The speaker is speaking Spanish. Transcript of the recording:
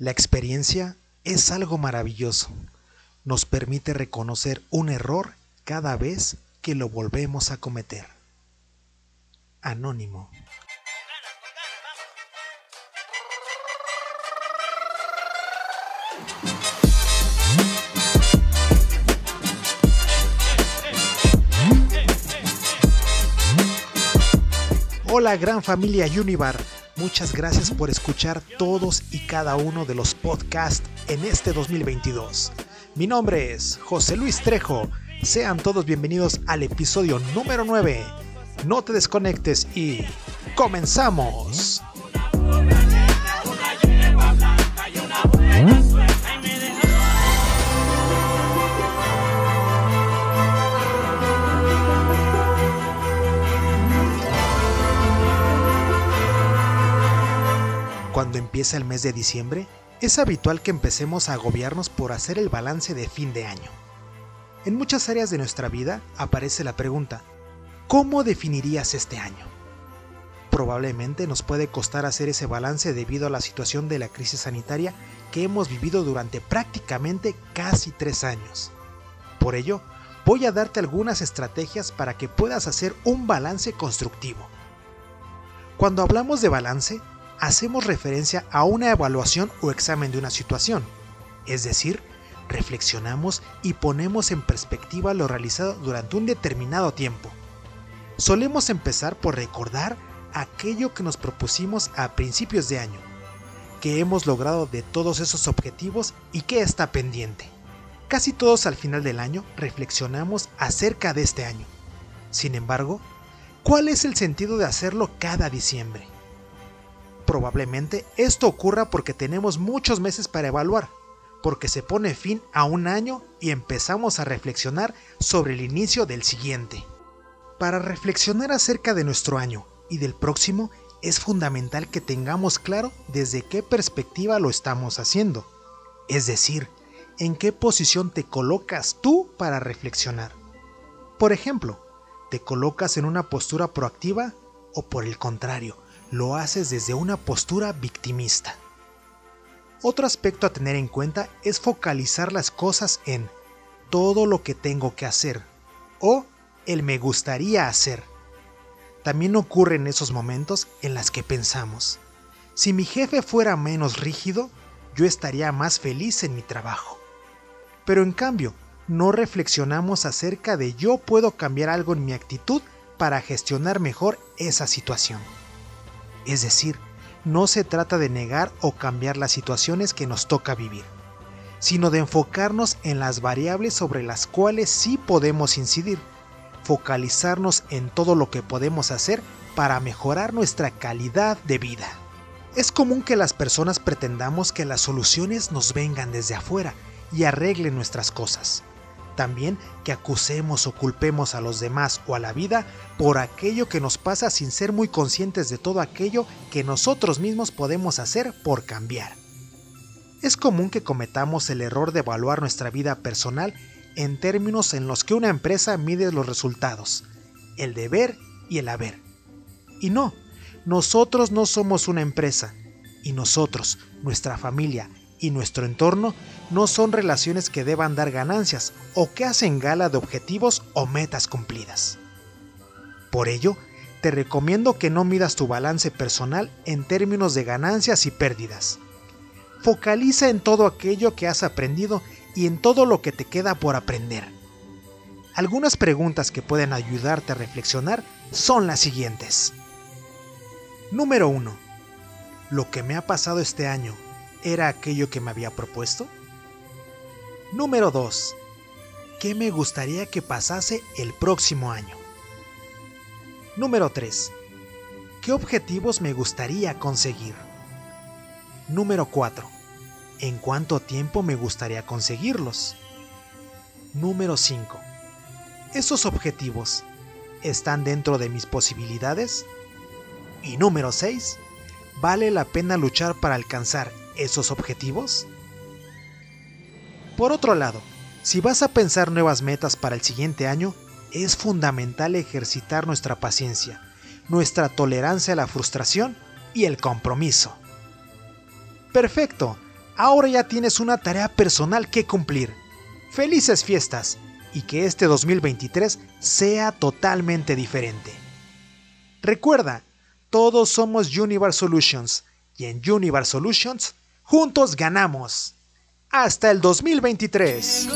La experiencia es algo maravilloso. Nos permite reconocer un error cada vez que lo volvemos a cometer. Anónimo. Hola gran familia Univar, muchas gracias por escuchar todos y cada uno de los podcasts en este 2022. Mi nombre es José Luis Trejo, sean todos bienvenidos al episodio número 9. No te desconectes y comenzamos. Empieza el mes de diciembre, es habitual que empecemos a agobiarnos por hacer el balance de fin de año. En muchas áreas de nuestra vida aparece la pregunta, ¿cómo definirías este año? Probablemente nos puede costar hacer ese balance debido a la situación de la crisis sanitaria que hemos vivido durante prácticamente casi tres años. Por ello, voy a darte algunas estrategias para que puedas hacer un balance constructivo. Cuando hablamos de balance, hacemos referencia a una evaluación o examen de una situación, es decir, reflexionamos y ponemos en perspectiva lo realizado durante un determinado tiempo. Solemos empezar por recordar aquello que nos propusimos a principios de año, que hemos logrado de todos esos objetivos y que está pendiente. Casi todos al final del año reflexionamos acerca de este año. Sin embargo, ¿cuál es el sentido de hacerlo cada diciembre? Probablemente esto ocurra porque tenemos muchos meses para evaluar, porque se pone fin a un año y empezamos a reflexionar sobre el inicio del siguiente. Para reflexionar acerca de nuestro año y del próximo es fundamental que tengamos claro desde qué perspectiva lo estamos haciendo, es decir, en qué posición te colocas tú para reflexionar. Por ejemplo, ¿te colocas en una postura proactiva o por el contrario, lo haces desde una postura victimista. Otro aspecto a tener en cuenta es focalizar las cosas en todo lo que tengo que hacer o el me gustaría hacer. También ocurre en esos momentos en las que pensamos, si mi jefe fuera menos rígido, yo estaría más feliz en mi trabajo. Pero en cambio, no reflexionamos acerca de yo puedo cambiar algo en mi actitud para gestionar mejor esa situación. Es decir, no se trata de negar o cambiar las situaciones que nos toca vivir, sino de enfocarnos en las variables sobre las cuales sí podemos incidir, focalizarnos en todo lo que podemos hacer para mejorar nuestra calidad de vida. Es común que las personas pretendamos que las soluciones nos vengan desde afuera y arreglen nuestras cosas también que acusemos o culpemos a los demás o a la vida por aquello que nos pasa sin ser muy conscientes de todo aquello que nosotros mismos podemos hacer por cambiar. Es común que cometamos el error de evaluar nuestra vida personal en términos en los que una empresa mide los resultados, el deber y el haber. Y no, nosotros no somos una empresa, y nosotros, nuestra familia, y nuestro entorno no son relaciones que deban dar ganancias o que hacen gala de objetivos o metas cumplidas. Por ello, te recomiendo que no midas tu balance personal en términos de ganancias y pérdidas. Focaliza en todo aquello que has aprendido y en todo lo que te queda por aprender. Algunas preguntas que pueden ayudarte a reflexionar son las siguientes. Número 1. ¿Lo que me ha pasado este año era aquello que me había propuesto? Número 2. ¿Qué me gustaría que pasase el próximo año? Número 3. ¿Qué objetivos me gustaría conseguir? Número 4. ¿En cuánto tiempo me gustaría conseguirlos? Número 5. ¿Esos objetivos están dentro de mis posibilidades? Y número 6. ¿Vale la pena luchar para alcanzar esos objetivos? Por otro lado, si vas a pensar nuevas metas para el siguiente año, es fundamental ejercitar nuestra paciencia, nuestra tolerancia a la frustración y el compromiso. Perfecto, ahora ya tienes una tarea personal que cumplir. Felices fiestas y que este 2023 sea totalmente diferente. Recuerda, todos somos Universe Solutions y en Universe Solutions juntos ganamos. Hasta el 2023.